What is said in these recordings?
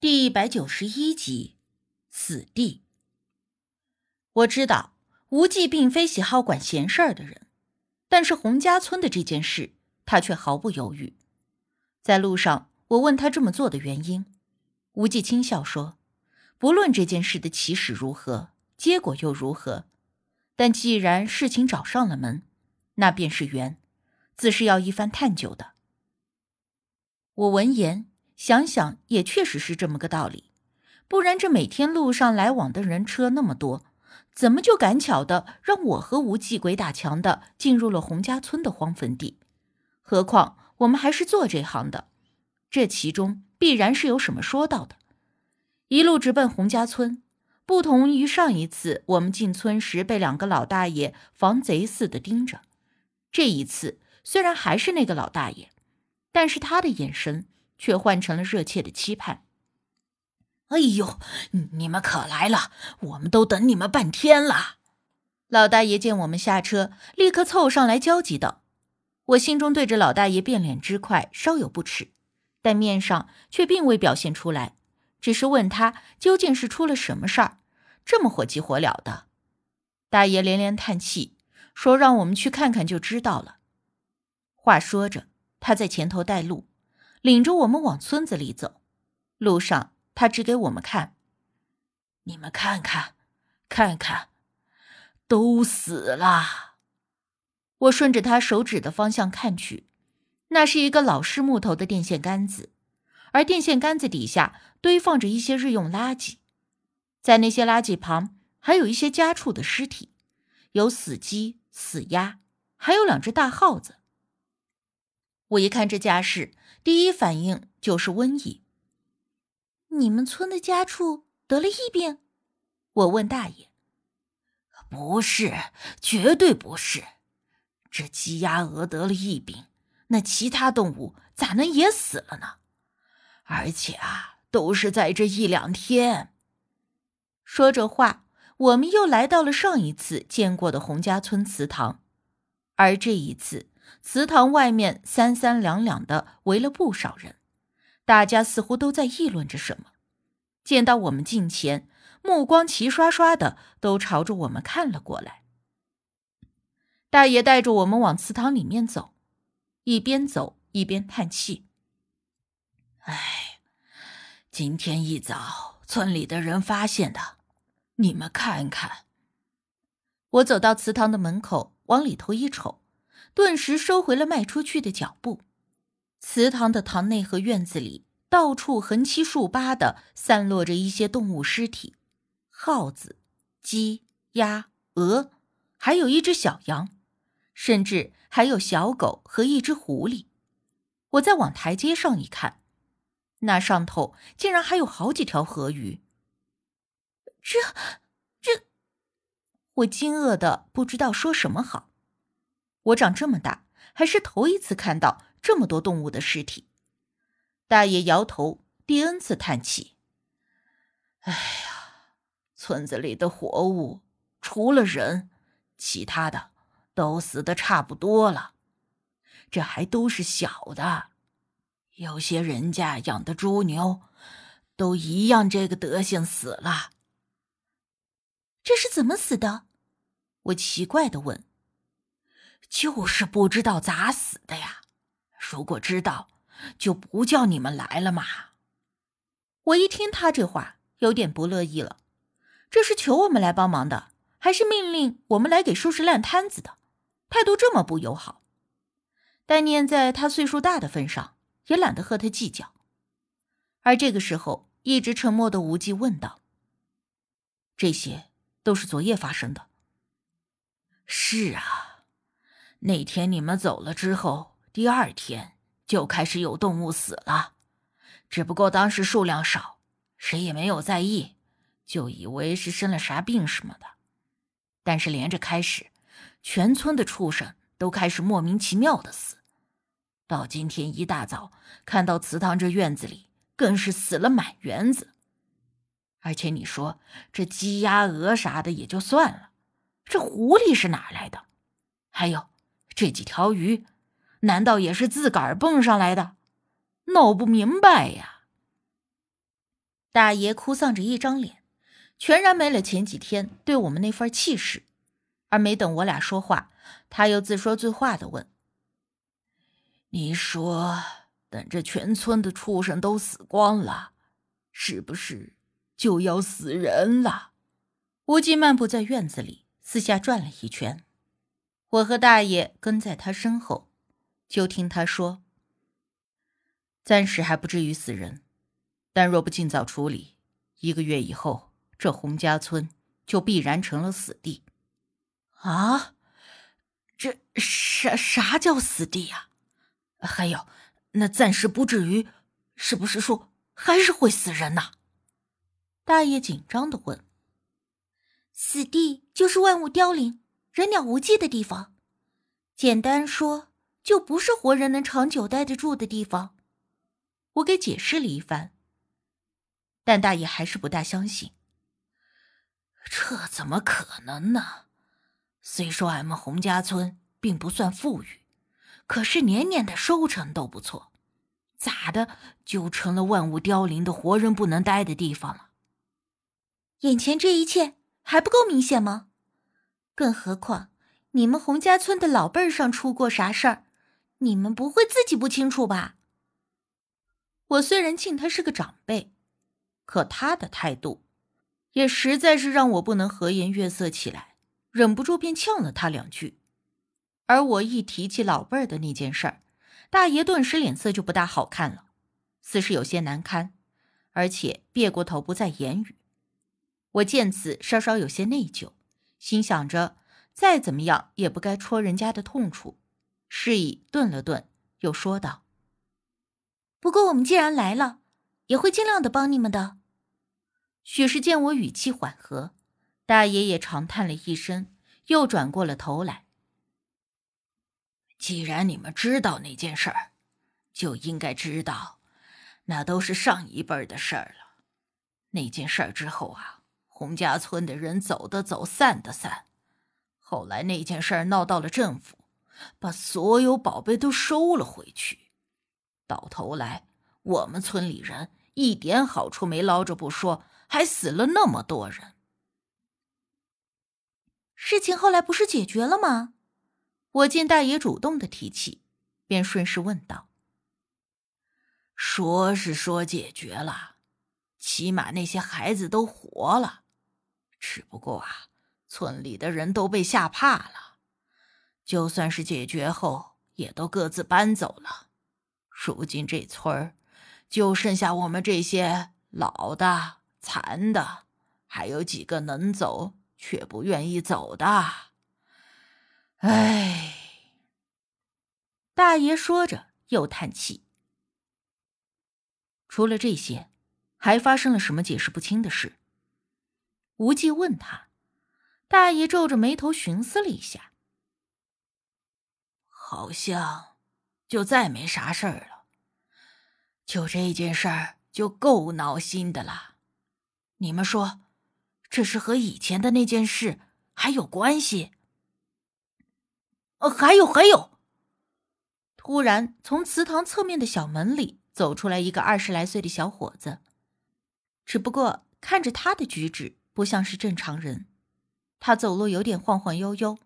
第一百九十一集，死地。我知道无忌并非喜好管闲事儿的人，但是洪家村的这件事，他却毫不犹豫。在路上，我问他这么做的原因，无忌轻笑说：“不论这件事的起始如何，结果又如何，但既然事情找上了门，那便是缘，自是要一番探究的。”我闻言。想想也确实是这么个道理，不然这每天路上来往的人车那么多，怎么就赶巧的让我和无忌鬼打墙的进入了洪家村的荒坟地？何况我们还是做这行的，这其中必然是有什么说道的。一路直奔洪家村，不同于上一次我们进村时被两个老大爷防贼似的盯着，这一次虽然还是那个老大爷，但是他的眼神。却换成了热切的期盼。哎呦，你们可来了！我们都等你们半天了。老大爷见我们下车，立刻凑上来焦急道：“我心中对着老大爷变脸之快稍有不耻，但面上却并未表现出来，只是问他究竟是出了什么事儿，这么火急火燎的。”大爷连连叹气，说：“让我们去看看就知道了。”话说着，他在前头带路。领着我们往村子里走，路上他指给我们看：“你们看看，看看，都死了。”我顺着他手指的方向看去，那是一个老式木头的电线杆子，而电线杆子底下堆放着一些日用垃圾，在那些垃圾旁还有一些家畜的尸体，有死鸡、死鸭，还有两只大耗子。我一看这架势。第一反应就是瘟疫。你们村的家畜得了疫病？我问大爷。不是，绝对不是。这鸡鸭鹅得了疫病，那其他动物咋能也死了呢？而且啊，都是在这一两天。说着话，我们又来到了上一次见过的洪家村祠堂，而这一次。祠堂外面三三两两的围了不少人，大家似乎都在议论着什么。见到我们近前，目光齐刷刷的都朝着我们看了过来。大爷带着我们往祠堂里面走，一边走一边叹气：“哎，今天一早村里的人发现的，你们看看。”我走到祠堂的门口，往里头一瞅。顿时收回了迈出去的脚步。祠堂的堂内和院子里，到处横七竖八的散落着一些动物尸体：耗子、鸡、鸭、鹅，还有一只小羊，甚至还有小狗和一只狐狸。我再往台阶上一看，那上头竟然还有好几条河鱼。这……这……我惊愕的不知道说什么好。我长这么大，还是头一次看到这么多动物的尸体。大爷摇头，第 N 次叹气：“哎呀，村子里的活物，除了人，其他的都死的差不多了。这还都是小的，有些人家养的猪牛，都一样这个德行死了。这是怎么死的？”我奇怪的问。就是不知道咋死的呀！如果知道，就不叫你们来了嘛。我一听他这话，有点不乐意了。这是求我们来帮忙的，还是命令我们来给收拾烂摊子的？态度这么不友好。但念在他岁数大的份上，也懒得和他计较。而这个时候，一直沉默的无忌问道：“这些都是昨夜发生的？”“是啊。”那天你们走了之后，第二天就开始有动物死了，只不过当时数量少，谁也没有在意，就以为是生了啥病什么的。但是连着开始，全村的畜生都开始莫名其妙的死，到今天一大早看到祠堂这院子里更是死了满园子。而且你说这鸡鸭鹅啥的也就算了，这狐狸是哪来的？还有。这几条鱼，难道也是自个儿蹦上来的？闹不明白呀！大爷哭丧着一张脸，全然没了前几天对我们那份气势。而没等我俩说话，他又自说自话的问：“你说，等这全村的畜生都死光了，是不是就要死人了？”无忌漫步在院子里，四下转了一圈。我和大爷跟在他身后，就听他说：“暂时还不至于死人，但若不尽早处理，一个月以后，这洪家村就必然成了死地。”啊，这啥啥叫死地呀？还有，那暂时不至于，是不是说还是会死人呐？大爷紧张的问。死地就是万物凋零、人鸟无迹的地方，简单说，就不是活人能长久待得住的地方。我给解释了一番，但大爷还是不大相信。这怎么可能呢？虽说俺们洪家村并不算富裕，可是年年的收成都不错，咋的就成了万物凋零的活人不能待的地方了？眼前这一切还不够明显吗？更何况你们洪家村的老辈儿上出过啥事儿，你们不会自己不清楚吧？我虽然敬他是个长辈，可他的态度，也实在是让我不能和颜悦色起来。忍不住便呛了他两句，而我一提起老辈儿的那件事儿，大爷顿时脸色就不大好看了，似是有些难堪，而且别过头不再言语。我见此稍稍有些内疚，心想着再怎么样也不该戳人家的痛处，示意顿了顿，又说道：“不过我们既然来了，也会尽量的帮你们的。”许是见我语气缓和。大爷也长叹了一声，又转过了头来。既然你们知道那件事儿，就应该知道，那都是上一辈的事儿了。那件事儿之后啊，洪家村的人走的走，散的散。后来那件事闹到了政府，把所有宝贝都收了回去。到头来，我们村里人一点好处没捞着不说，还死了那么多人。事情后来不是解决了吗？我见大爷主动的提起，便顺势问道：“说是说解决了，起码那些孩子都活了。只不过啊，村里的人都被吓怕了，就算是解决后，也都各自搬走了。如今这村儿就剩下我们这些老的、残的，还有几个能走。”却不愿意走的，唉。大爷说着又叹气。除了这些，还发生了什么解释不清的事？无忌问他。大爷皱着眉头寻思了一下，好像就再没啥事儿了。就这件事儿就够闹心的了。你们说？这是和以前的那件事还有关系？呃，还有还有！突然，从祠堂侧面的小门里走出来一个二十来岁的小伙子，只不过看着他的举止不像是正常人。他走路有点晃晃悠悠，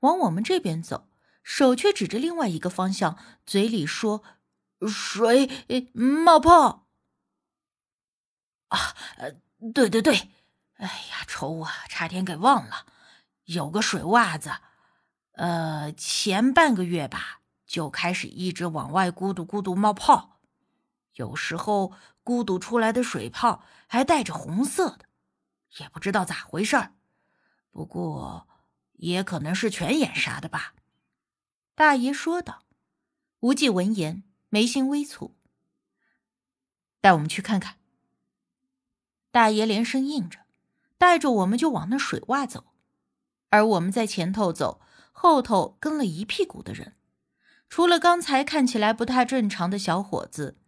往我们这边走，手却指着另外一个方向，嘴里说：“水冒泡。”啊，对对对。哎呀，愁啊！差点给忘了，有个水洼子，呃，前半个月吧，就开始一直往外咕嘟咕嘟冒泡，有时候咕嘟出来的水泡还带着红色的，也不知道咋回事儿。不过也可能是泉眼啥的吧。大爷说道。无忌闻言，眉心微蹙，带我们去看看。大爷连声应着。带着我们就往那水洼走，而我们在前头走，后头跟了一屁股的人。除了刚才看起来不太正常的小伙子，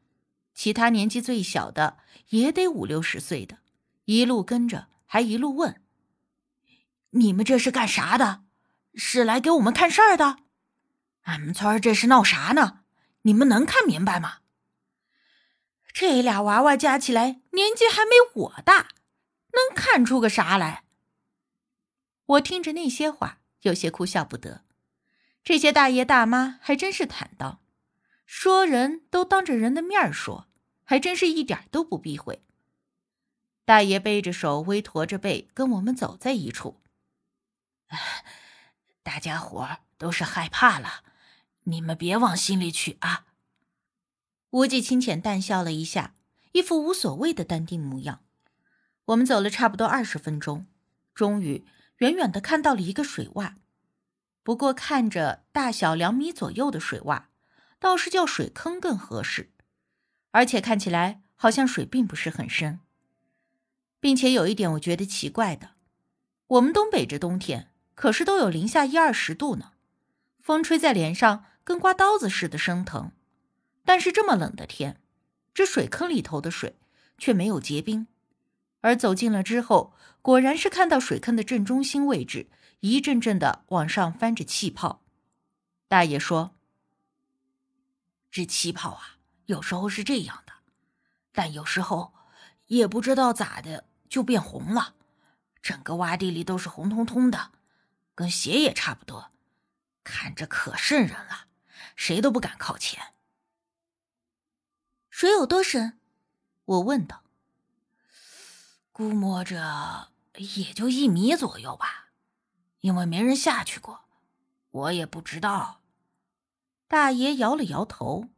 其他年纪最小的也得五六十岁的，一路跟着，还一路问：“你们这是干啥的？是来给我们看事儿的？俺们村这是闹啥呢？你们能看明白吗？”这俩娃娃加起来年纪还没我大，能看出个啥来？我听着那些话，有些哭笑不得。这些大爷大妈还真是坦荡，说人都当着人的面说，还真是一点都不避讳。大爷背着手，微驼着背，跟我们走在一处。大家伙都是害怕了，你们别往心里去啊。无忌清浅淡笑了一下，一副无所谓的淡定模样。我们走了差不多二十分钟，终于远远的看到了一个水洼。不过看着大小两米左右的水洼，倒是叫水坑更合适，而且看起来好像水并不是很深。并且有一点我觉得奇怪的，我们东北这冬天可是都有零下一二十度呢，风吹在脸上跟刮刀子似的生疼。但是这么冷的天，这水坑里头的水却没有结冰，而走近了之后，果然是看到水坑的正中心位置一阵阵的往上翻着气泡。大爷说：“这气泡啊，有时候是这样的，但有时候也不知道咋的就变红了，整个洼地里都是红彤彤的，跟血也差不多，看着可瘆人了，谁都不敢靠前。”水有多深？我问道。估摸着也就一米左右吧，因为没人下去过，我也不知道。大爷摇了摇头。